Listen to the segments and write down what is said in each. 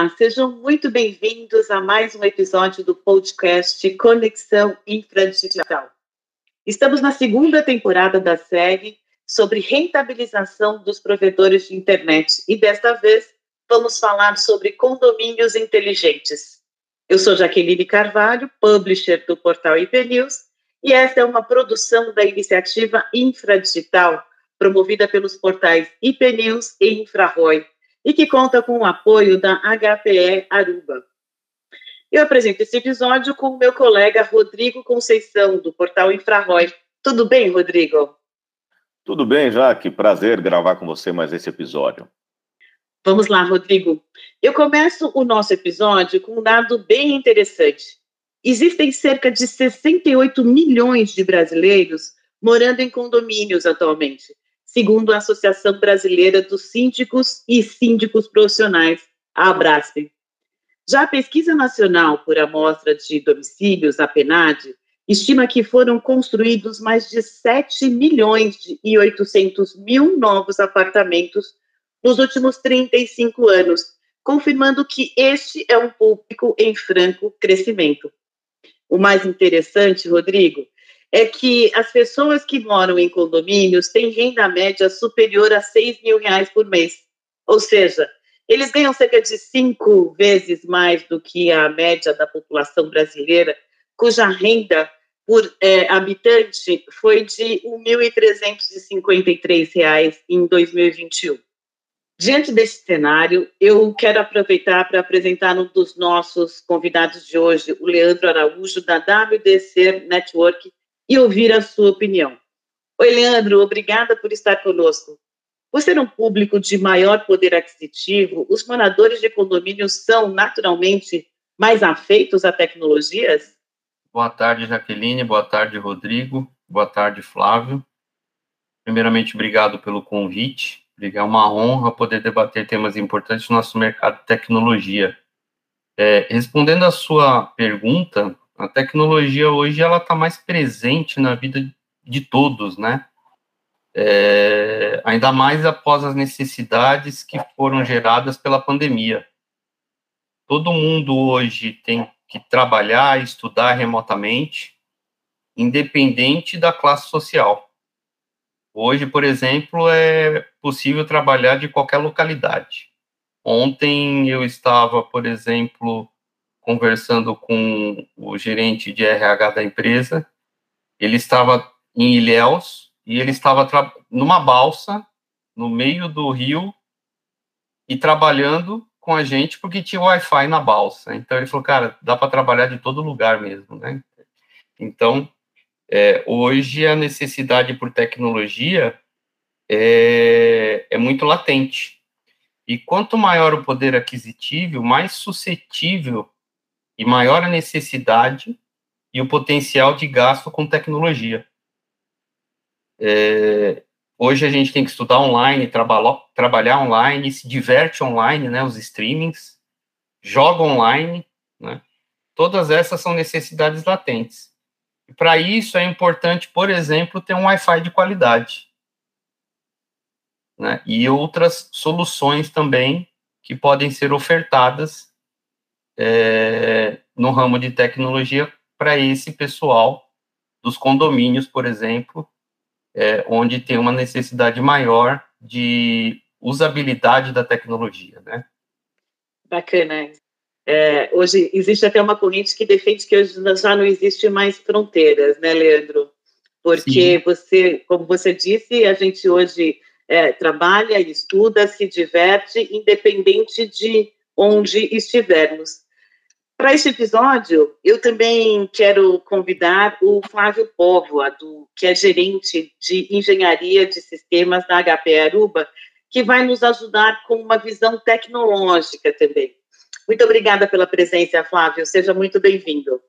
Olá, sejam muito bem-vindos a mais um episódio do podcast Conexão Infradigital. Estamos na segunda temporada da série sobre rentabilização dos provedores de internet e desta vez vamos falar sobre condomínios inteligentes. Eu sou Jaqueline Carvalho, publisher do portal IP News, e esta é uma produção da iniciativa Infradigital, promovida pelos portais IP News e Infraroy e que conta com o apoio da HPE Aruba. Eu apresento esse episódio com o meu colega Rodrigo Conceição, do portal Infrarói. Tudo bem, Rodrigo? Tudo bem, Jaque. Prazer gravar com você mais esse episódio. Vamos lá, Rodrigo. Eu começo o nosso episódio com um dado bem interessante. Existem cerca de 68 milhões de brasileiros morando em condomínios atualmente, segundo a Associação Brasileira dos Síndicos e Síndicos Profissionais, a Abrasp. Já a Pesquisa Nacional por Amostra de Domicílios, a PENAD, estima que foram construídos mais de 7 milhões e 800 mil novos apartamentos nos últimos 35 anos, confirmando que este é um público em franco crescimento. O mais interessante, Rodrigo, é que as pessoas que moram em condomínios têm renda média superior a 6 mil reais por mês. Ou seja, eles ganham cerca de cinco vezes mais do que a média da população brasileira, cuja renda por é, habitante foi de R$ 1.353 em 2021. Diante desse cenário, eu quero aproveitar para apresentar um dos nossos convidados de hoje, o Leandro Araújo, da WDC Network, e ouvir a sua opinião. Oi, Leandro, obrigada por estar conosco. Por ser um público de maior poder aquisitivo, os moradores de condomínios são naturalmente mais afeitos a tecnologias? Boa tarde, Jaqueline. Boa tarde, Rodrigo. Boa tarde, Flávio. Primeiramente, obrigado pelo convite. É uma honra poder debater temas importantes no nosso mercado de tecnologia. É, respondendo à sua pergunta, a tecnologia hoje ela está mais presente na vida de todos, né? É, ainda mais após as necessidades que foram geradas pela pandemia. Todo mundo hoje tem que trabalhar, estudar remotamente, independente da classe social. Hoje, por exemplo, é possível trabalhar de qualquer localidade. Ontem eu estava, por exemplo, conversando com o gerente de RH da empresa. Ele estava em Ilhéus e ele estava numa balsa no meio do rio e trabalhando com a gente porque tinha Wi-Fi na balsa. Então ele falou, cara, dá para trabalhar de todo lugar mesmo, né? Então, é, hoje a necessidade por tecnologia é, é muito latente. E quanto maior o poder aquisitivo, mais suscetível e maior a necessidade e o potencial de gasto com tecnologia. É, hoje a gente tem que estudar online, trabalhar, trabalhar online, se diverte online, né, os streamings, joga online, né, todas essas são necessidades latentes. E para isso é importante, por exemplo, ter um Wi-Fi de qualidade. Né, e outras soluções também que podem ser ofertadas é, no ramo de tecnologia para esse pessoal dos condomínios, por exemplo, é, onde tem uma necessidade maior de usabilidade da tecnologia, né? Bacana. É, hoje existe até uma corrente que defende que hoje já não existe mais fronteiras, né, Leandro? Porque Sim. você, como você disse, a gente hoje é, trabalha, estuda, se diverte, independente de onde estivermos. Para este episódio, eu também quero convidar o Flávio Póvoa, do, que é gerente de engenharia de sistemas da HP Aruba, que vai nos ajudar com uma visão tecnológica também. Muito obrigada pela presença, Flávio. Seja muito bem-vindo.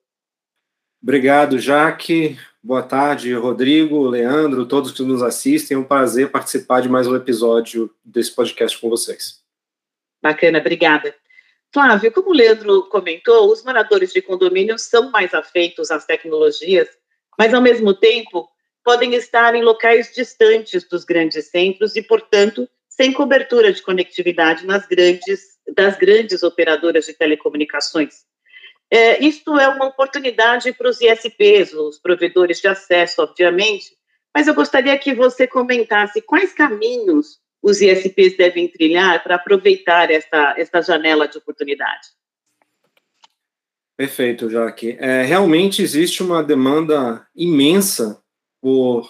Obrigado, Jaque. Boa tarde, Rodrigo, Leandro, todos que nos assistem. É um prazer participar de mais um episódio desse podcast com vocês. Bacana, obrigada. Flávio, como o Leandro comentou, os moradores de condomínio são mais afeitos às tecnologias, mas, ao mesmo tempo, podem estar em locais distantes dos grandes centros e, portanto, sem cobertura de conectividade nas grandes, das grandes operadoras de telecomunicações. É, isto é uma oportunidade para os ISPs, os provedores de acesso, obviamente, mas eu gostaria que você comentasse quais caminhos os ISPs devem trilhar para aproveitar esta, esta janela de oportunidade. Perfeito, Jaque. É, realmente existe uma demanda imensa por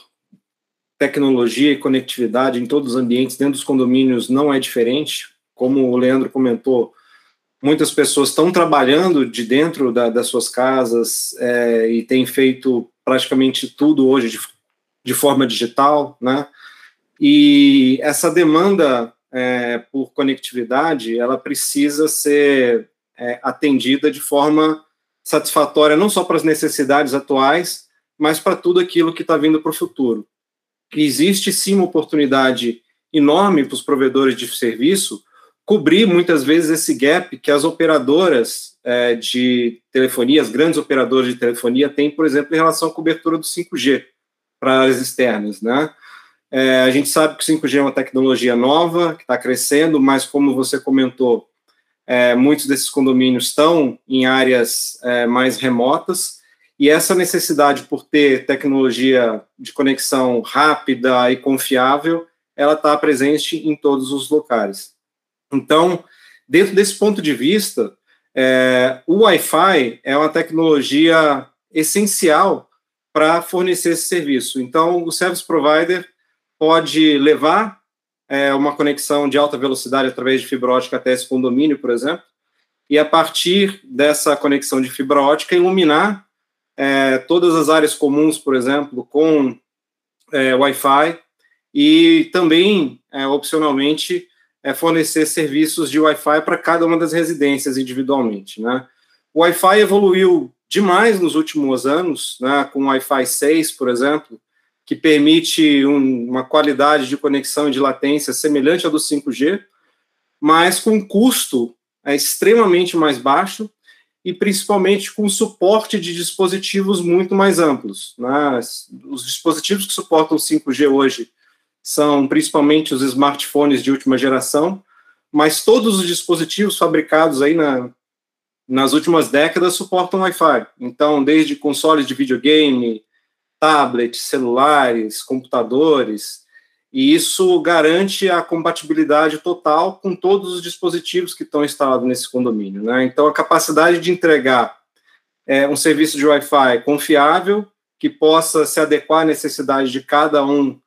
tecnologia e conectividade em todos os ambientes, dentro dos condomínios não é diferente. Como o Leandro comentou, muitas pessoas estão trabalhando de dentro da, das suas casas é, e têm feito praticamente tudo hoje de, de forma digital, né? E essa demanda é, por conectividade, ela precisa ser é, atendida de forma satisfatória, não só para as necessidades atuais, mas para tudo aquilo que está vindo para o futuro que existe sim uma oportunidade enorme para os provedores de serviço cobrir muitas vezes esse gap que as operadoras é, de telefonia, as grandes operadoras de telefonia têm, por exemplo, em relação à cobertura do 5G para áreas externas, né? É, a gente sabe que o 5G é uma tecnologia nova, que está crescendo, mas como você comentou, é, muitos desses condomínios estão em áreas é, mais remotas, e essa necessidade por ter tecnologia de conexão rápida e confiável, ela está presente em todos os locais. Então, dentro desse ponto de vista, é, o Wi-Fi é uma tecnologia essencial para fornecer esse serviço. Então, o service provider pode levar é, uma conexão de alta velocidade através de fibra ótica até esse condomínio, por exemplo, e a partir dessa conexão de fibra ótica iluminar é, todas as áreas comuns, por exemplo, com é, Wi-Fi e também, é, opcionalmente, é, fornecer serviços de Wi-Fi para cada uma das residências individualmente. Né? O Wi-Fi evoluiu demais nos últimos anos, né, com o Wi-Fi 6, por exemplo, que permite um, uma qualidade de conexão e de latência semelhante à do 5G, mas com custo é, extremamente mais baixo e principalmente com suporte de dispositivos muito mais amplos. Né? Os dispositivos que suportam 5G hoje são principalmente os smartphones de última geração, mas todos os dispositivos fabricados aí na, nas últimas décadas suportam Wi-Fi. Então, desde consoles de videogame, tablets, celulares, computadores, e isso garante a compatibilidade total com todos os dispositivos que estão instalados nesse condomínio. Né? Então, a capacidade de entregar é, um serviço de Wi-Fi confiável, que possa se adequar à necessidade de cada um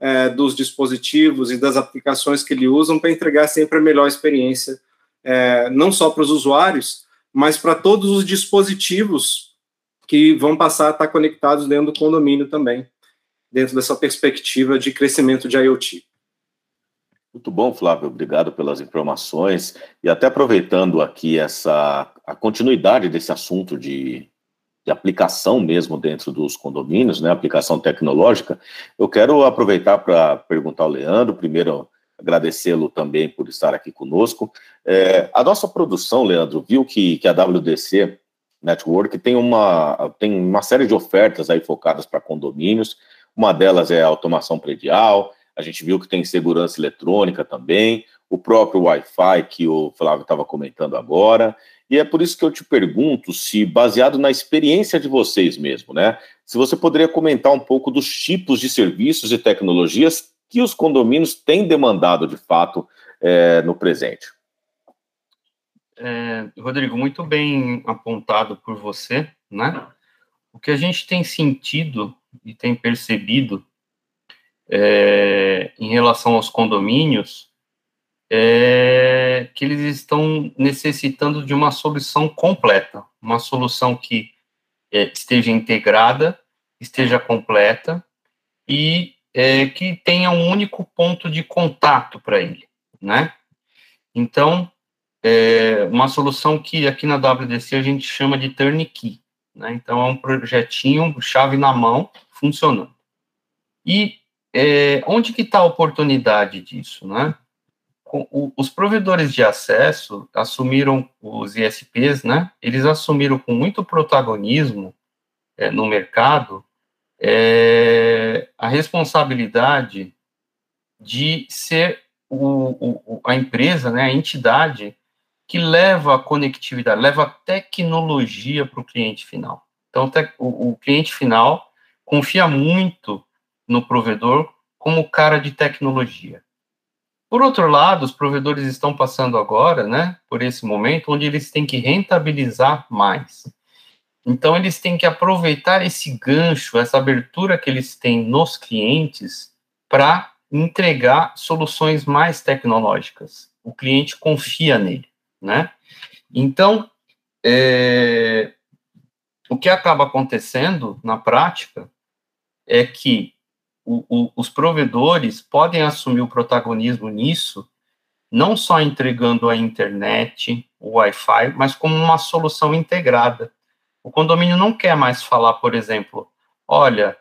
é, dos dispositivos e das aplicações que ele usam para entregar sempre a melhor experiência, é, não só para os usuários, mas para todos os dispositivos que vão passar a estar conectados dentro do condomínio também dentro dessa perspectiva de crescimento de IoT. Muito bom, Flávio, obrigado pelas informações. E até aproveitando aqui essa a continuidade desse assunto de, de aplicação mesmo dentro dos condomínios, né, aplicação tecnológica, eu quero aproveitar para perguntar ao Leandro, primeiro agradecê-lo também por estar aqui conosco. É, a nossa produção, Leandro, viu que, que a WDC Network tem uma, tem uma série de ofertas aí focadas para condomínios, uma delas é a automação predial, a gente viu que tem segurança eletrônica também, o próprio Wi-Fi que o Flávio estava comentando agora. E é por isso que eu te pergunto se, baseado na experiência de vocês mesmo, né, se você poderia comentar um pouco dos tipos de serviços e tecnologias que os condomínios têm demandado de fato é, no presente. É, Rodrigo, muito bem apontado por você, né? O que a gente tem sentido e tem percebido é, em relação aos condomínios é que eles estão necessitando de uma solução completa, uma solução que é, esteja integrada, esteja completa e é, que tenha um único ponto de contato para ele, né? Então, é uma solução que aqui na WDC a gente chama de turnkey, né? Então, é um projetinho, chave na mão, funcionando. E é, onde que está a oportunidade disso, né? O, os provedores de acesso assumiram, os ISPs, né? Eles assumiram com muito protagonismo é, no mercado é, a responsabilidade de ser o, o, a empresa, né, a entidade que leva a conectividade, leva a tecnologia para o cliente final. Então, o, o cliente final confia muito no provedor como cara de tecnologia. Por outro lado, os provedores estão passando agora, né, por esse momento onde eles têm que rentabilizar mais. Então, eles têm que aproveitar esse gancho, essa abertura que eles têm nos clientes para entregar soluções mais tecnológicas. O cliente confia nele, né? Então, é, o que acaba acontecendo na prática é que o, o, os provedores podem assumir o protagonismo nisso, não só entregando a internet, o Wi-Fi, mas como uma solução integrada. O condomínio não quer mais falar, por exemplo, olha,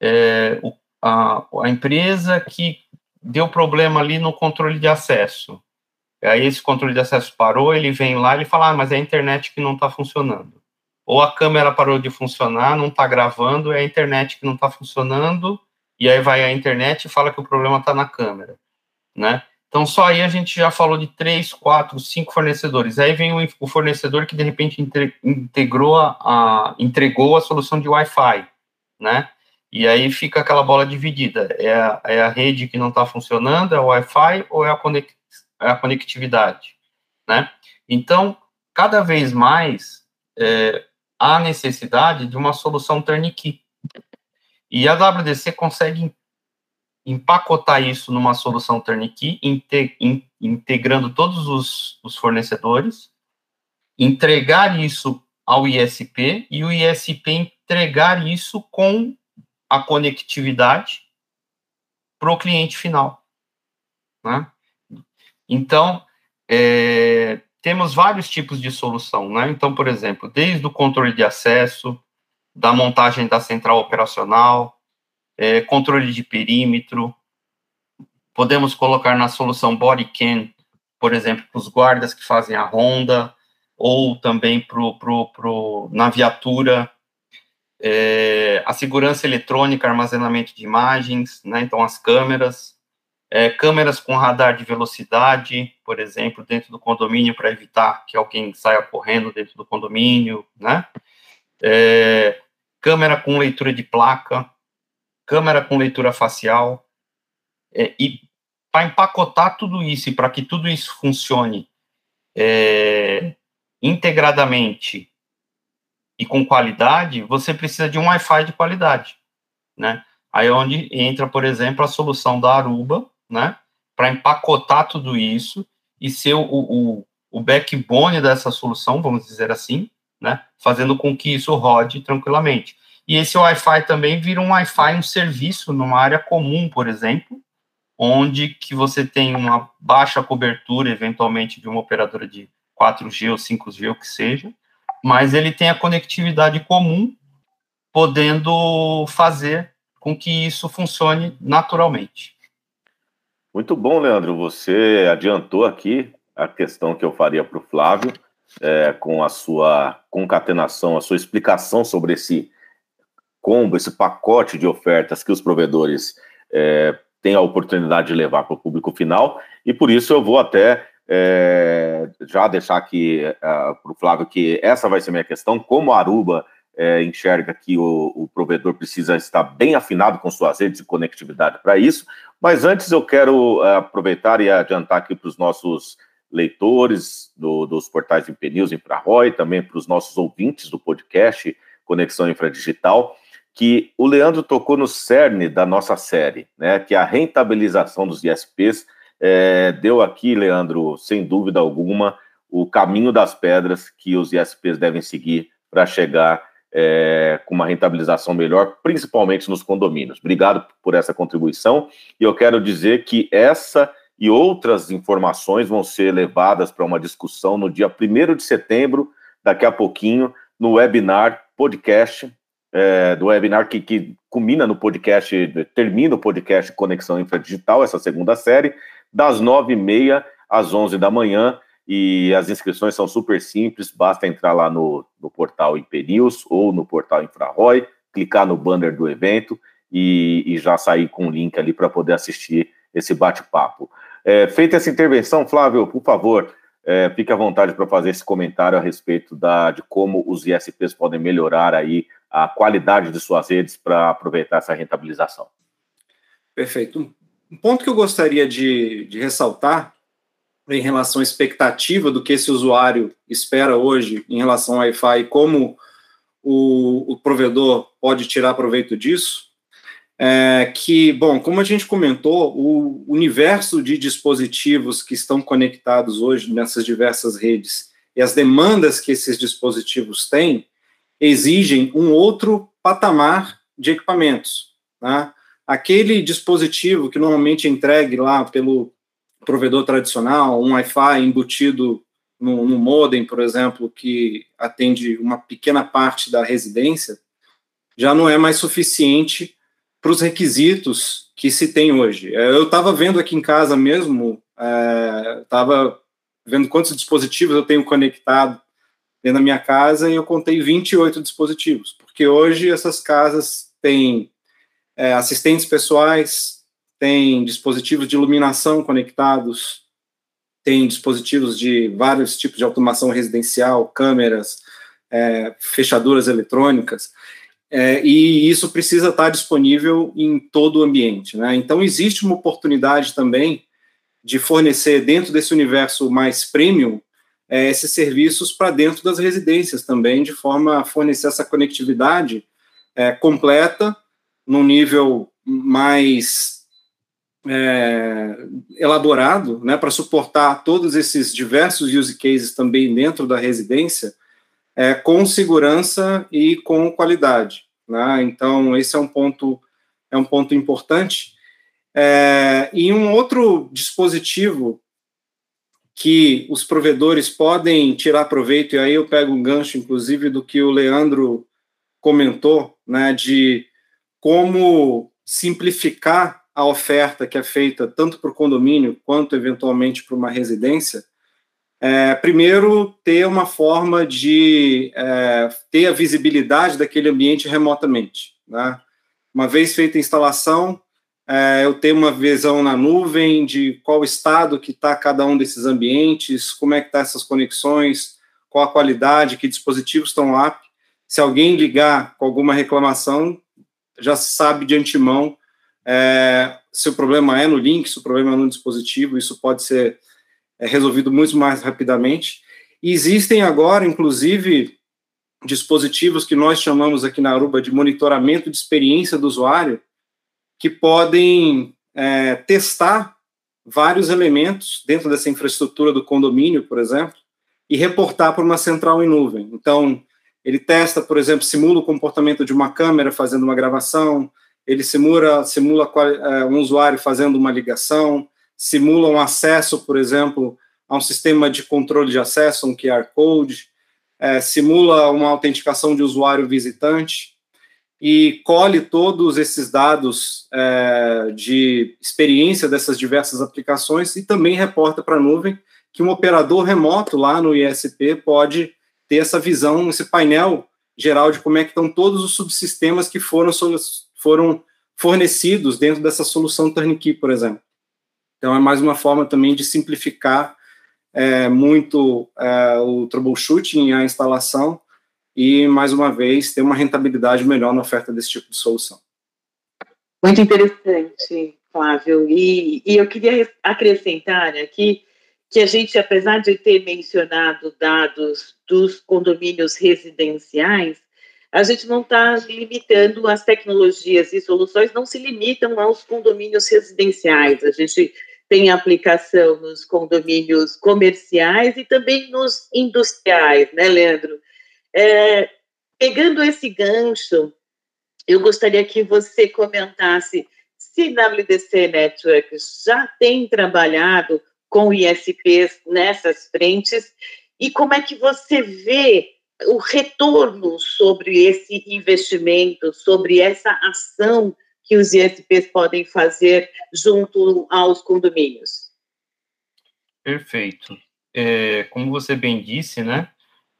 é, o, a, a empresa que deu problema ali no controle de acesso. Aí esse controle de acesso parou, ele vem lá e fala, ah, mas é a internet que não está funcionando. Ou a câmera parou de funcionar, não está gravando, é a internet que não está funcionando, e aí vai a internet e fala que o problema está na câmera, né? Então, só aí a gente já falou de três, quatro, cinco fornecedores. Aí vem o, fornecedor que, de repente, integrou a, entregou a solução de Wi-Fi, né? E aí fica aquela bola dividida. É a, é a rede que não está funcionando, é o Wi-Fi ou é a, a conectividade, né? Então, cada vez mais é, há necessidade de uma solução turnkey. E a WDC consegue empacotar isso numa solução turnkey, integrando todos os, os fornecedores, entregar isso ao ISP e o ISP entregar isso com a conectividade para o cliente final. Né? Então, é, temos vários tipos de solução. Né? Então, por exemplo, desde o controle de acesso, da montagem da central operacional, é, controle de perímetro. Podemos colocar na solução body cam, por exemplo, para os guardas que fazem a ronda, ou também pro, pro, pro, na viatura, é, a segurança eletrônica, armazenamento de imagens, né, então as câmeras, é, câmeras com radar de velocidade, por exemplo, dentro do condomínio para evitar que alguém saia correndo dentro do condomínio, né, é, câmera com leitura de placa, câmera com leitura facial, é, e para empacotar tudo isso e para que tudo isso funcione é, integradamente e com qualidade, você precisa de um Wi-Fi de qualidade, né? Aí é onde entra, por exemplo, a solução da Aruba, né? Para empacotar tudo isso e ser o, o, o backbone dessa solução, vamos dizer assim, né? Fazendo com que isso rode tranquilamente. E esse Wi-Fi também vira um Wi-Fi, um serviço numa área comum, por exemplo, onde que você tem uma baixa cobertura, eventualmente, de uma operadora de 4G ou 5G, o que seja, mas ele tem a conectividade comum, podendo fazer com que isso funcione naturalmente. Muito bom, Leandro. Você adiantou aqui a questão que eu faria para o Flávio, é, com a sua concatenação, a sua explicação sobre esse combo, esse pacote de ofertas que os provedores é, têm a oportunidade de levar para o público final, e por isso eu vou até é, já deixar aqui é, para o Flávio que essa vai ser minha questão, como Aruba é, enxerga que o, o, provedor precisa estar bem afinado com suas redes de conectividade para isso, mas antes eu quero é, aproveitar e adiantar aqui para os nossos leitores do, dos portais Impenews, Infraroy, também para os nossos ouvintes do podcast Conexão Infradigital, que o Leandro tocou no cerne da nossa série, né? Que a rentabilização dos ISPs é, deu aqui, Leandro, sem dúvida alguma, o caminho das pedras que os ISPs devem seguir para chegar é, com uma rentabilização melhor, principalmente nos condomínios. Obrigado por essa contribuição. E eu quero dizer que essa e outras informações vão ser levadas para uma discussão no dia 1 de setembro, daqui a pouquinho, no webinar podcast é, do webinar que, que culmina no podcast, termina o podcast Conexão Infradigital, essa segunda série, das nove e meia às onze da manhã, e as inscrições são super simples, basta entrar lá no, no portal Imperius ou no portal Infraroy, clicar no banner do evento e, e já sair com o link ali para poder assistir esse bate-papo. É, feita essa intervenção, Flávio, por favor, é, fique à vontade para fazer esse comentário a respeito da, de como os ISPs podem melhorar aí a qualidade de suas redes para aproveitar essa rentabilização. Perfeito. Um ponto que eu gostaria de, de ressaltar em relação à expectativa do que esse usuário espera hoje em relação ao Wi-Fi e como o, o provedor pode tirar proveito disso, é que, bom, como a gente comentou, o universo de dispositivos que estão conectados hoje nessas diversas redes e as demandas que esses dispositivos têm exigem um outro patamar de equipamentos. Né? Aquele dispositivo que normalmente é entregue lá pelo provedor tradicional, um Wi-Fi embutido no, no modem, por exemplo, que atende uma pequena parte da residência, já não é mais suficiente para os requisitos que se tem hoje. É, eu estava vendo aqui em casa mesmo, estava é, vendo quantos dispositivos eu tenho conectado dentro da minha casa e eu contei 28 dispositivos, porque hoje essas casas têm é, assistentes pessoais, tem dispositivos de iluminação conectados, tem dispositivos de vários tipos de automação residencial, câmeras, é, fechaduras eletrônicas, é, e isso precisa estar disponível em todo o ambiente. Né? Então, existe uma oportunidade também de fornecer, dentro desse universo mais premium, é, esses serviços para dentro das residências também, de forma a fornecer essa conectividade é, completa, num nível mais é, elaborado né, para suportar todos esses diversos use cases também dentro da residência, é, com segurança e com qualidade. Né? Então, esse é um ponto, é um ponto importante. É, e um outro dispositivo que os provedores podem tirar proveito, e aí eu pego um gancho, inclusive, do que o Leandro comentou, né, de como simplificar a oferta que é feita tanto para o condomínio quanto eventualmente para uma residência, é, primeiro ter uma forma de é, ter a visibilidade daquele ambiente remotamente. Né? Uma vez feita a instalação, é, eu tenho uma visão na nuvem de qual estado que está cada um desses ambientes, como é que está essas conexões, qual a qualidade, que dispositivos estão lá. Se alguém ligar com alguma reclamação, já sabe de antemão é, se o problema é no link, se o problema é no dispositivo, isso pode ser é, resolvido muito mais rapidamente. E existem agora, inclusive, dispositivos que nós chamamos aqui na Aruba de monitoramento de experiência do usuário, que podem é, testar vários elementos dentro dessa infraestrutura do condomínio, por exemplo, e reportar para uma central em nuvem. Então, ele testa, por exemplo, simula o comportamento de uma câmera fazendo uma gravação, ele simula, simula é, um usuário fazendo uma ligação, simula um acesso, por exemplo, a um sistema de controle de acesso, um QR Code, é, simula uma autenticação de usuário visitante e colhe todos esses dados é, de experiência dessas diversas aplicações e também reporta para a nuvem que um operador remoto lá no ISP pode ter essa visão, esse painel geral de como é que estão todos os subsistemas que foram foram fornecidos dentro dessa solução turnkey, por exemplo. Então, é mais uma forma também de simplificar é, muito é, o troubleshooting, a instalação, e, mais uma vez, ter uma rentabilidade melhor na oferta desse tipo de solução. Muito interessante, Flávio. E, e eu queria acrescentar aqui que a gente, apesar de ter mencionado dados dos condomínios residenciais, a gente não está limitando as tecnologias e soluções, não se limitam aos condomínios residenciais. A gente tem aplicação nos condomínios comerciais e também nos industriais, né, Leandro? É, pegando esse gancho, eu gostaria que você comentasse se WDC Networks já tem trabalhado com ISPs nessas frentes e como é que você vê o retorno sobre esse investimento, sobre essa ação que os ISPs podem fazer junto aos condomínios. Perfeito. É, como você bem disse, né,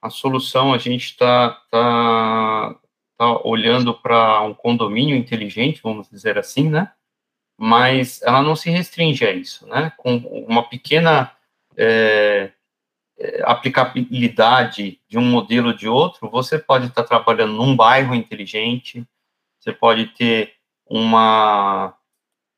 a solução a gente está tá, tá olhando para um condomínio inteligente, vamos dizer assim, né, mas ela não se restringe a isso, né, com uma pequena é, aplicabilidade de um modelo ou de outro, você pode estar trabalhando num bairro inteligente, você pode ter uma,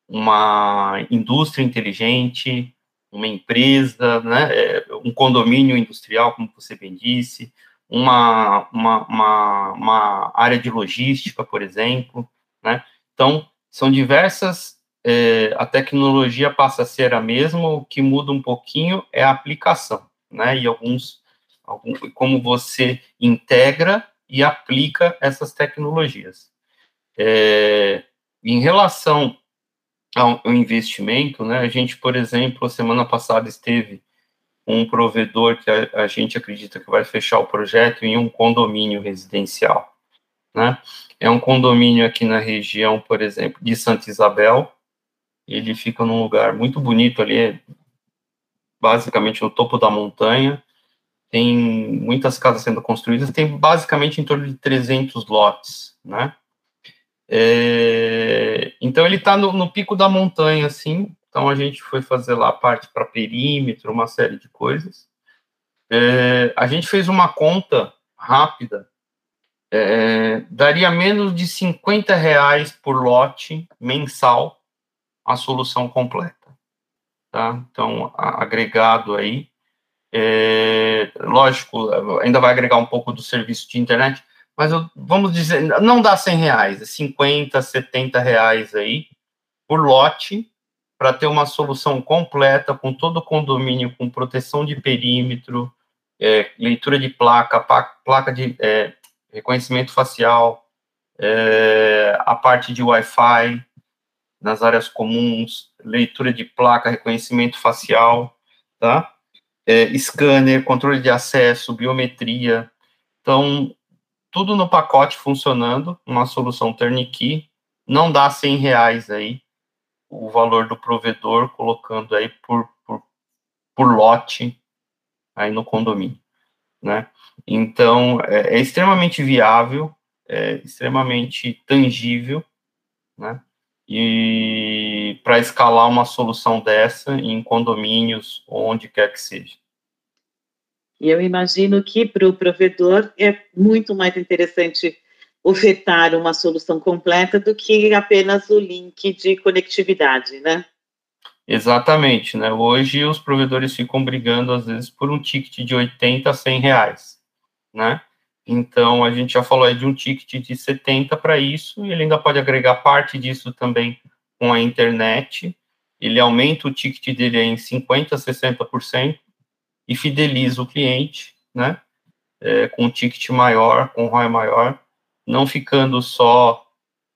uma indústria inteligente, uma empresa, né, é, um condomínio industrial, como você bem disse, uma, uma, uma, uma área de logística, por exemplo, né? Então, são diversas, é, a tecnologia passa a ser a mesma, o que muda um pouquinho é a aplicação, né? E alguns, algum, como você integra e aplica essas tecnologias. É, em relação ao, ao investimento, né? A gente, por exemplo, semana passada esteve um provedor que a, a, gente acredita que vai fechar o projeto em um condomínio residencial, né? É um condomínio aqui na região, por exemplo, de Santa Isabel. Ele fica num lugar muito bonito ali, basicamente no topo da montanha. Tem muitas casas sendo construídas, tem basicamente em torno de 300 lotes, né? É, então ele está no, no, pico da montanha, assim, então a gente foi fazer lá parte para perímetro, uma série de coisas. É, a gente fez uma conta rápida, é, daria menos de 50 reais por lote mensal a solução completa. Tá? Então, agregado aí, é, lógico, ainda vai agregar um pouco do serviço de internet, mas eu, vamos dizer, não dá 100 reais, 50, é 70 reais aí por lote, para ter uma solução completa com todo o condomínio, com proteção de perímetro, é, leitura de placa, placa de é, reconhecimento facial, é, a parte de Wi-Fi nas áreas comuns, leitura de placa, reconhecimento facial, tá? É, scanner, controle de acesso, biometria. Então, tudo no pacote funcionando, uma solução turnkey. Não dá 100 reais aí o valor do provedor, colocando aí por, por, por lote aí no condomínio, né? Então, é, é extremamente viável, é extremamente tangível, né? E para escalar uma solução dessa em condomínios, onde quer que seja. E eu imagino que para o provedor é muito mais interessante ofertar uma solução completa do que apenas o link de conectividade, né? Exatamente, né? Hoje os provedores ficam brigando às vezes por um ticket de 80 a 100 reais, né? Então a gente já falou aí de um ticket de 70 para isso, e ele ainda pode agregar parte disso também com a internet. Ele aumenta o ticket dele em 50 a 60% e fideliza o cliente, né? É, com um ticket maior, com um ROI maior, não ficando só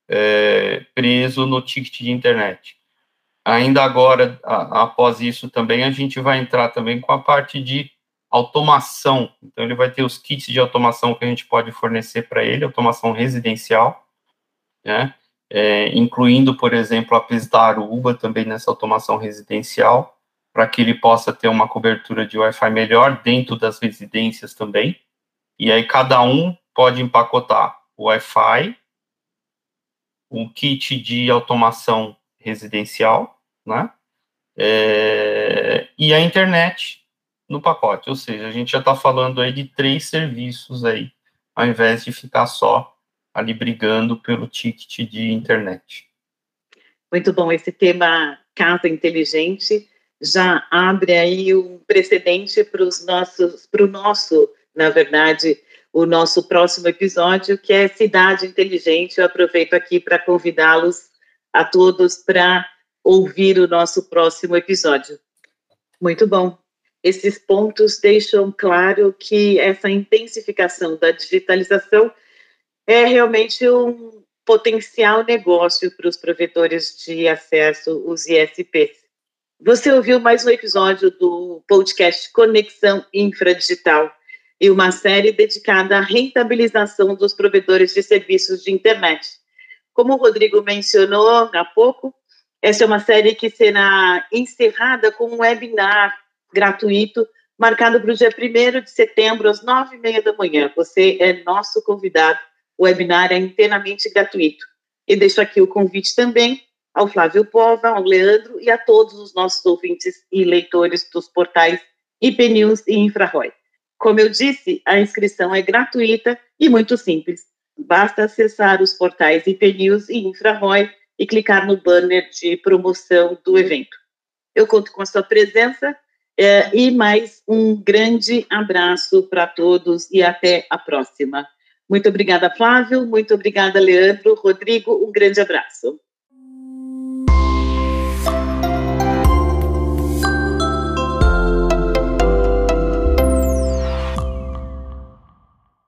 é, preso no ticket de internet. Ainda agora, a, após isso também, a gente vai entrar também com a parte de automação. Então, ele vai ter os kits de automação que a gente pode fornecer para ele, automação residencial, né? É, incluindo, por exemplo, a Pesdaruba também nessa automação residencial, para que ele possa ter uma cobertura de Wi-Fi melhor dentro das residências também. E aí cada um pode empacotar Wi-Fi, um kit de automação residencial, né? É, e a internet no pacote, ou seja, a gente já está falando aí de três serviços aí, ao invés de ficar só ali brigando pelo ticket de internet. Muito bom, esse tema casa inteligente já abre aí um precedente para os nossos, para o nosso, na verdade, o nosso próximo episódio, que é Cidade Inteligente. Eu aproveito aqui para convidá-los a todos para ouvir o nosso próximo episódio. Muito bom. Esses pontos deixam claro que essa intensificação da digitalização é realmente um potencial negócio para os provedores de acesso, os ISPs. Você ouviu mais um episódio do podcast Conexão Infradigital e uma série dedicada à rentabilização dos provedores de serviços de internet. Como o Rodrigo mencionou há pouco, essa é uma série que será encerrada com um webinar gratuito marcado para o dia 1 de setembro, às nove e meia da manhã. Você é nosso convidado. O webinar é inteiramente gratuito. E deixo aqui o convite também ao Flávio Pova, ao Leandro e a todos os nossos ouvintes e leitores dos portais IP News e InfraRoy. Como eu disse, a inscrição é gratuita e muito simples. Basta acessar os portais IP News e InfraRoy e clicar no banner de promoção do evento. Eu conto com a sua presença é, e mais um grande abraço para todos e até a próxima. Muito obrigada, Flávio. Muito obrigada, Leandro. Rodrigo, um grande abraço.